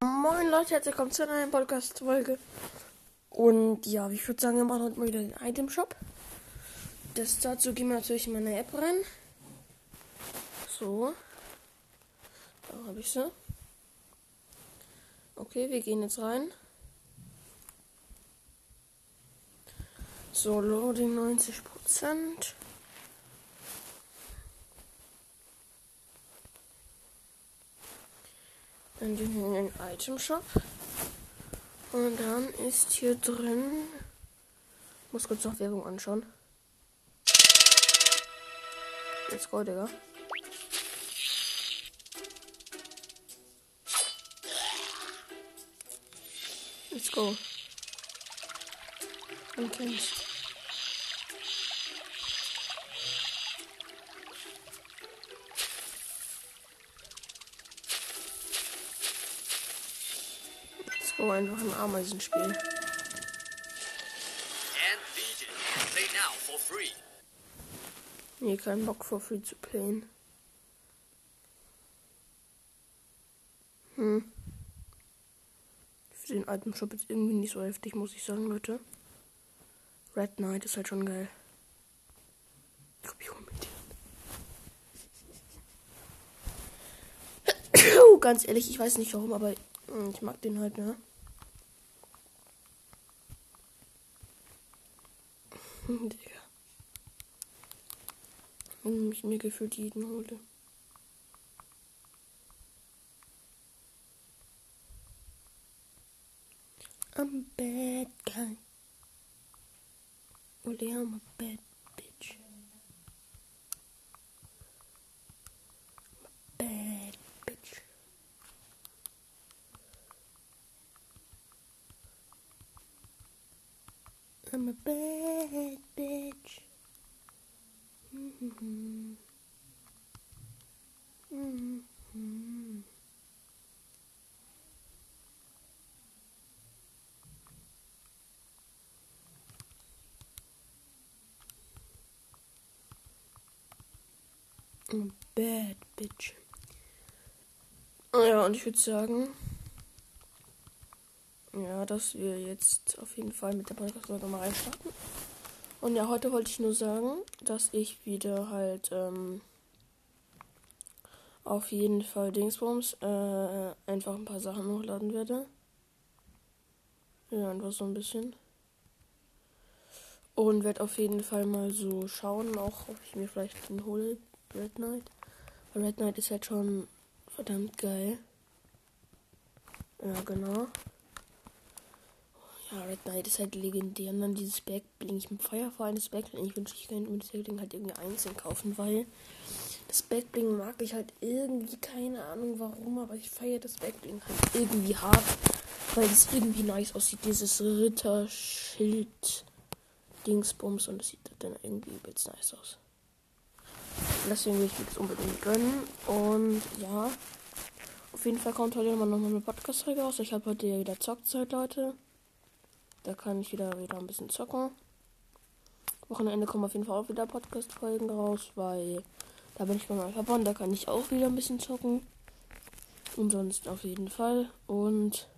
Moin Leute, herzlich willkommen zu einer neuen Podcast-Folge. Und ja, ich würde sagen, wir machen heute mal wieder den Item-Shop. Das dazu gehen wir natürlich in meine App rein. So. Da habe ich sie. Okay, wir gehen jetzt rein. So, Loading 90%. Dann gehen wir in den Item Shop. Und dann ist hier drin. Muss kurz noch Werbung anschauen. Let's go, Digga. Let's go. Man kennt's. Go, einfach ein Ameisenspiel. for free. Nee, keinen Bock for free zu playen. Hm. Für den alten Shop jetzt irgendwie nicht so heftig, muss ich sagen, Leute. Red Knight ist halt schon geil. Ich glaub, ich hol mit dir. Ganz ehrlich, ich weiß nicht warum, aber hm, ich mag den halt, ne? Digga. Warum ich mir gefühlt jeden hole. I'm a bad guy. Only I'm a bad bitch. I'm a bad I'm a bad bitch. Mm-hmm. Mm-hmm. A bad bitch. Ja, und ich würde sagen, ja, dass wir jetzt auf jeden Fall mit der Podcast-Folge mal reinstarten. Und ja, heute wollte ich nur sagen, dass ich wieder halt ähm, auf jeden Fall Dingsbums äh, einfach ein paar Sachen hochladen werde. Ja, einfach so ein bisschen. Und werde auf jeden Fall mal so schauen, auch ob ich mir vielleicht den hole, Red Knight. Weil Red Knight ist halt schon verdammt geil. Ja, genau. Ja, Red Knight ist halt legendär. Und dann dieses Backbling. Ich feiere vor allem das Backbling. Ich wünsche, ich könnte mir das Backbling halt irgendwie einzeln kaufen, weil das Backbling mag ich halt irgendwie. Keine Ahnung warum, aber ich feiere das Backbling halt irgendwie hart. Weil es irgendwie nice aussieht. Dieses Ritterschild Dingsbums. Und das sieht dann irgendwie übelst nice aus. Deswegen will ich mir das unbedingt gönnen. Und ja. Auf jeden Fall kommt heute nochmal eine Podcast-Folge raus. Ich habe heute wieder Zockzeit, Leute. Da kann ich wieder, wieder ein bisschen zocken. Wochenende kommen auf jeden Fall auch wieder Podcast-Folgen raus, weil da bin ich bei meinem Papa und da kann ich auch wieder ein bisschen zocken. Und sonst auf jeden Fall. Und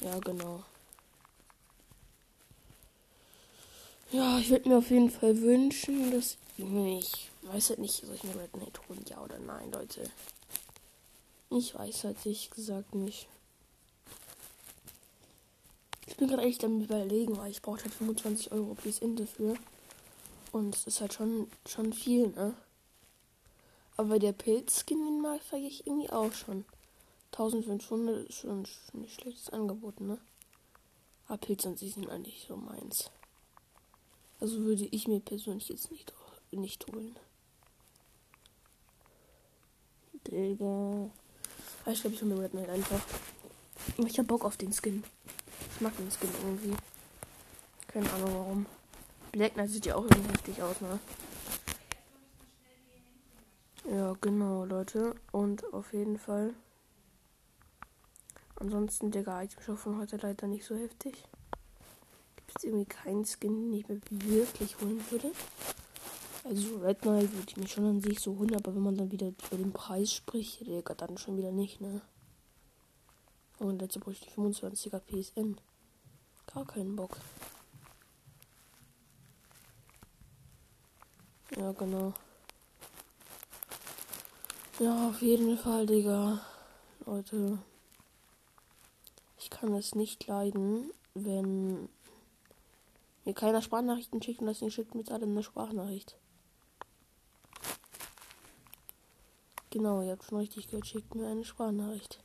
ja, genau. Ja, ich würde mir auf jeden Fall wünschen, dass ich weiß halt nicht, soll ich mir Red Knight holen, ja oder nein, Leute. Ich weiß halt ehrlich gesagt nicht. Ich bin gerade echt am überlegen, weil ich brauche halt 25 Euro in dafür. Und es ist halt schon, schon viel, ne? Aber der Pilzskin, den mag ich irgendwie auch schon. 1500 ist schon nicht schlechtes Angebot, ne? Aber Pilze an sich sind eigentlich so meins. Also würde ich mir persönlich jetzt nicht, nicht holen. Digga. Aber ich glaube, ich hole mir Red Knight einfach. Ich hab Bock auf den Skin. Ich mag den Skin irgendwie. Keine Ahnung warum. Black Knight sieht ja auch irgendwie heftig aus, ne? Ja, genau, Leute. Und auf jeden Fall. Ansonsten, Digga, ich bin von heute leider nicht so heftig. Gibt es irgendwie keinen Skin, den ich mir wirklich holen würde. Also Red Knight würde ich mir schon an sich so holen, aber wenn man dann wieder über den Preis spricht, Digga, dann schon wieder nicht, ne? Und letzte bräuchte ich 25er PSN. Gar keinen Bock. Ja, genau. Ja, auf jeden Fall, Digga. Leute. Ich kann es nicht leiden, wenn mir keiner Sprachnachrichten schickt und das nicht schickt mit allem eine Sprachnachricht. Genau, ihr habt schon richtig gehört, schickt mir eine Sprachnachricht.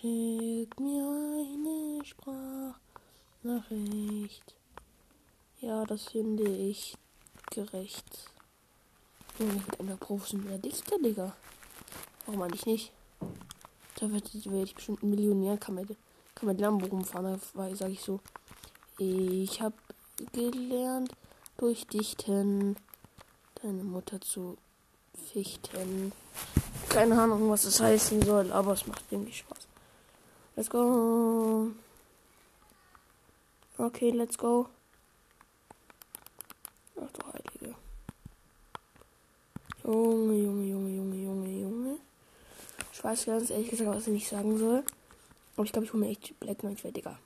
Schickt mir eine Sprachnachricht. Ja, das finde ich gerecht. Junge, ich bin einfach professioneller Dichter, Digga. Warum eigentlich nicht? Da werde ich bestimmt ein Millionär, kann mit, kann mit Lambo rumfahren, weil, sage ich so. Ich habe gelernt durch Dichten deine Mutter zu fichten. Keine Ahnung, was das heißen soll, aber es macht irgendwie Spaß. Let's go. Okay, let's go. Ach du Heilige. Junge, Junge, Junge, Junge, Junge, Junge. Ich weiß ganz ehrlich gesagt, was ich nicht sagen soll. Aber ich glaube, ich hole mir echt Black Knight, Digga.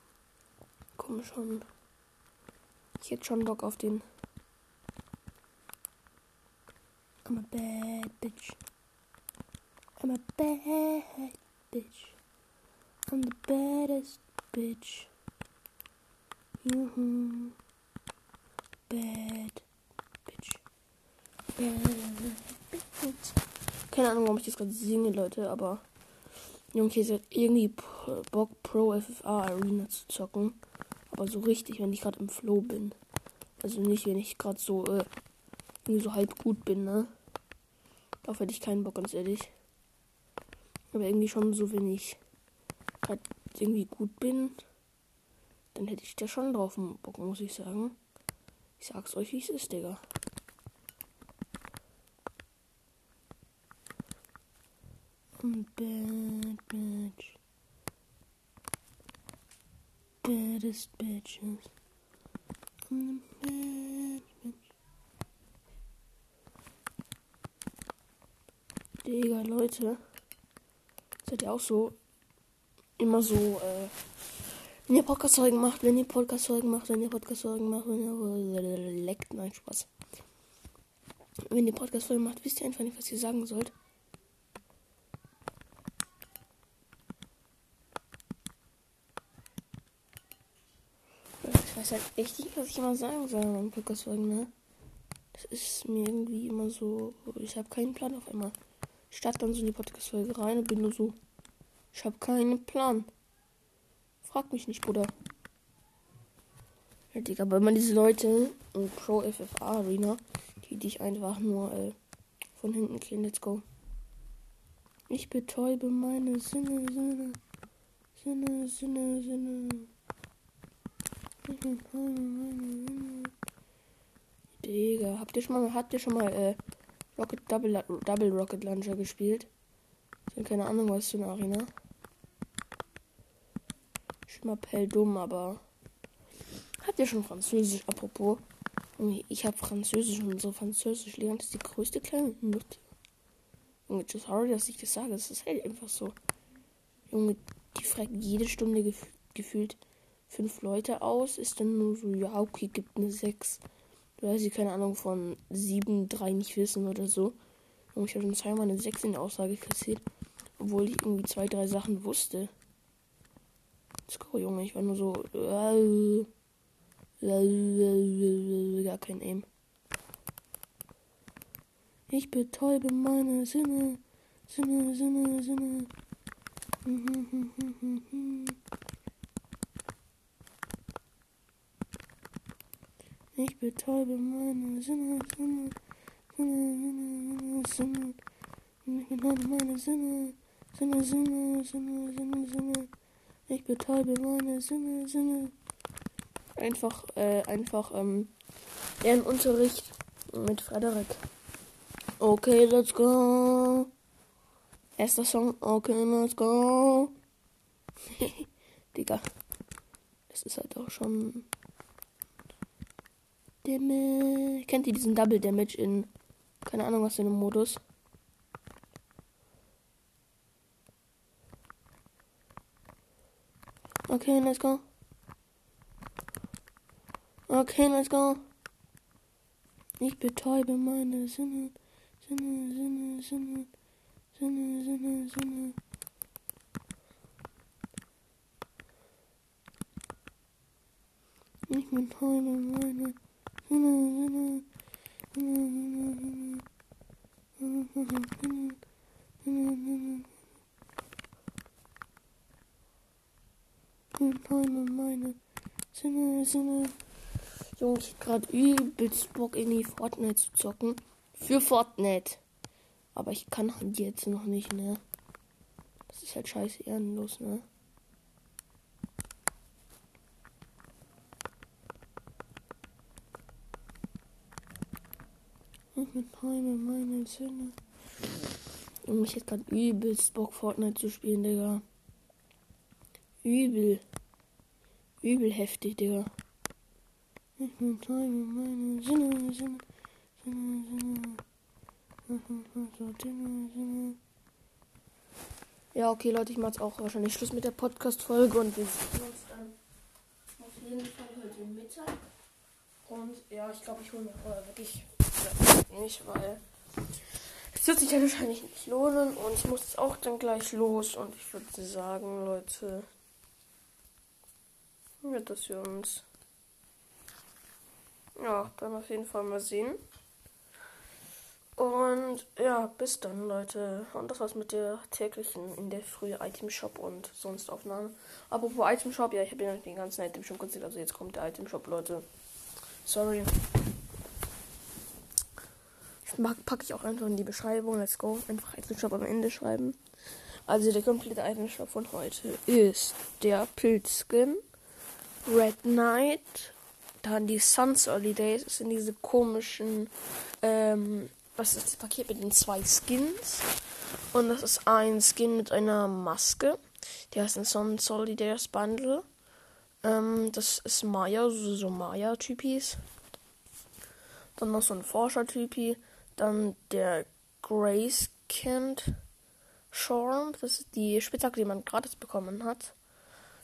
Komm schon. Ich hätte schon Bock auf den. I'm a bad bitch. I'm a bad bitch. I'm the baddest bitch. Mhm. Bad bitch. Bad bitch. Keine Ahnung, warum ich das gerade singe, Leute, aber Junge, hier hat irgendwie Bock Pro FFA Arena zu zocken. Aber so richtig, wenn ich gerade im Flow bin. Also nicht, wenn ich gerade so äh, irgendwie so halb gut bin, ne? Darauf hätte ich keinen Bock, ganz ehrlich. Aber irgendwie schon so, wenn ich halt irgendwie gut bin, dann hätte ich da schon drauf Bock, muss ich sagen. Ich sag's euch, wie es ist, Digga. Bad bitch. Baddest bitches. Bad bitch. Digga, Leute. Seid ihr auch so immer so, äh, wenn ihr Podcast-Folgen macht, wenn ihr Podcast-Folgen macht, wenn ihr Podcast-Folgen macht, wenn ihr leckt, nein, Spaß. Wenn ihr Podcast-Folgen macht, wisst ihr einfach nicht, was ihr sagen sollt. Ich weiß halt echt nicht, was ich immer sagen soll beim Podcast-Folgen, ne? Das ist mir irgendwie immer so, ich habe keinen Plan auf einmal. Ich starte dann so in die Podcast-Folge rein und bin nur so, ich habe keinen Plan. Frag mich nicht, Bruder. Ja, Digga, aber man diese Leute in Pro FFA Arena, die dich einfach nur äh, von hinten killen. Let's go. Ich betäube meine Sinne, Sinne, Sinne, Sinne, Sinne. Ich betäube meine Sinne. Digga, habt ihr schon mal, habt ihr schon mal äh, Rocket Double, Double Rocket Launcher gespielt? Ich habe keine Ahnung, was für eine Arena mal Pell dumm, aber hat ja schon Französisch, apropos. Ich habe Französisch und so Französisch lernt ist die größte kleine Nutte. Junge, sorry, dass ich das sage, es ist halt einfach so. Junge, die fragt jede Stunde gef gefühlt fünf Leute aus, ist dann nur so, ja, okay, gibt eine sechs. Weil sie keine Ahnung von sieben, drei nicht wissen oder so. Und ich habe schon zweimal eine sechs in der Aussage kassiert, obwohl ich irgendwie zwei, drei Sachen wusste. Go, Junge. Ich war nur so. Gar kein Aim. Ich betäube meine Sinne. Sinne, Sinne, Sinne. Ich betäube meine Sinne, Sinne, Sinne, Sinne, Sinne. Ich betäube meine Sinne, Sinne, Sinne, Sinne, Sinne, Sinne. Ich betäube meine Sinne, Sinne. Einfach, äh, einfach, ähm, Lernunterricht mit Frederik. Okay, let's go. Erster Song, okay, let's go. Digga. Das ist halt auch schon. Damage. Kennt ihr diesen Double Damage in. Keine Ahnung, was für einem Modus? Okay, let's go. Okay, let's go. Ich betäube meine Sinne, Sinne, Sinne, Sinne, Sinne, Sinne, Sinne. Ich betäube meine Sinne, Sinne, Sinne, Sinne, Sinne, Sinne, Sinne, Sinne. Ich betäube meine Sinne, Sinne. Junge, ich hab grad übelst Bock in die Fortnite zu zocken. Für Fortnite. Aber ich kann halt jetzt noch nicht, ne? Das ist halt scheiße ehrenlos, ne? Ich mit meine, meine Zähne. Und ich hätte grad übelst Bock, Fortnite zu spielen, Digga. Übel. Übel heftig, Digga. Meine Sinne, Sinne, Sinne, Sinne. Ja, okay, Leute, ich mache jetzt auch wahrscheinlich Schluss mit der Podcast-Folge und wir sehen uns dann auf jeden Fall heute Mittag. Und ja, ich glaube, ich hole mir vorher wirklich nicht, weil es wird sich ja wahrscheinlich nicht lohnen und ich muss jetzt auch dann gleich los und ich würde sagen, Leute, ja, dass wir uns ja, dann auf jeden Fall mal sehen. Und ja, bis dann, Leute. Und das war's mit der täglichen in der frühe Item Shop und sonst Aufnahmen. Apropos Item Shop, ja, ich habe ja den ganzen Item schon konzipiert. Also jetzt kommt der Item Shop, Leute. Sorry. Packe ich auch einfach in die Beschreibung. Let's go. Einfach Item Shop am Ende schreiben. Also der komplette Item Shop von heute ist der Pilzskin, Red Knight, dann die Suns Early. Das sind diese komischen, ähm, was ist das Paket mit den zwei Skins? Und das ist ein Skin mit einer Maske. Die heißt ein Sun Solidaires Bundle. Ähm, das ist Maya, so, so Maya-Typis. Dann noch so ein Forscher-Typi. Dann der Grace Kent Shorm. Das ist die Spitzhacke, die man gratis bekommen hat.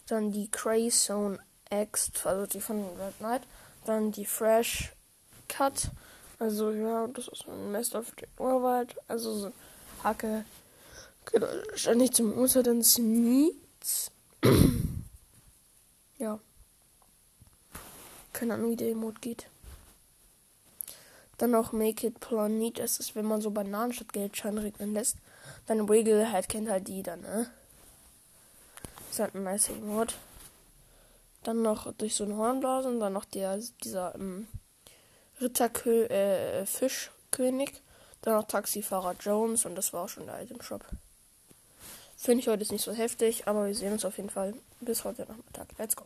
Dann die Crazone X, also die von Red Knight. Dann die Fresh Cut. Also ja, das ist ein Mest of the Urwald. Also so Hacke. Ständig zum Muster, dann Sneaks. ja. Keine Ahnung, wie der Emote geht. Dann noch Make It Planet. Das ist, wenn man so Bananen statt Geldschein regnen lässt. Dann Wiggle halt kennt halt die dann, ne? Ist halt ein nice Emote. Dann noch durch so ein Hornblasen. Dann noch der, dieser ähm, Ritterkö äh, Fischkönig. Dann noch Taxifahrer Jones. Und das war auch schon der Item Shop. Finde ich heute ist nicht so heftig, aber wir sehen uns auf jeden Fall bis heute Nachmittag. Let's go.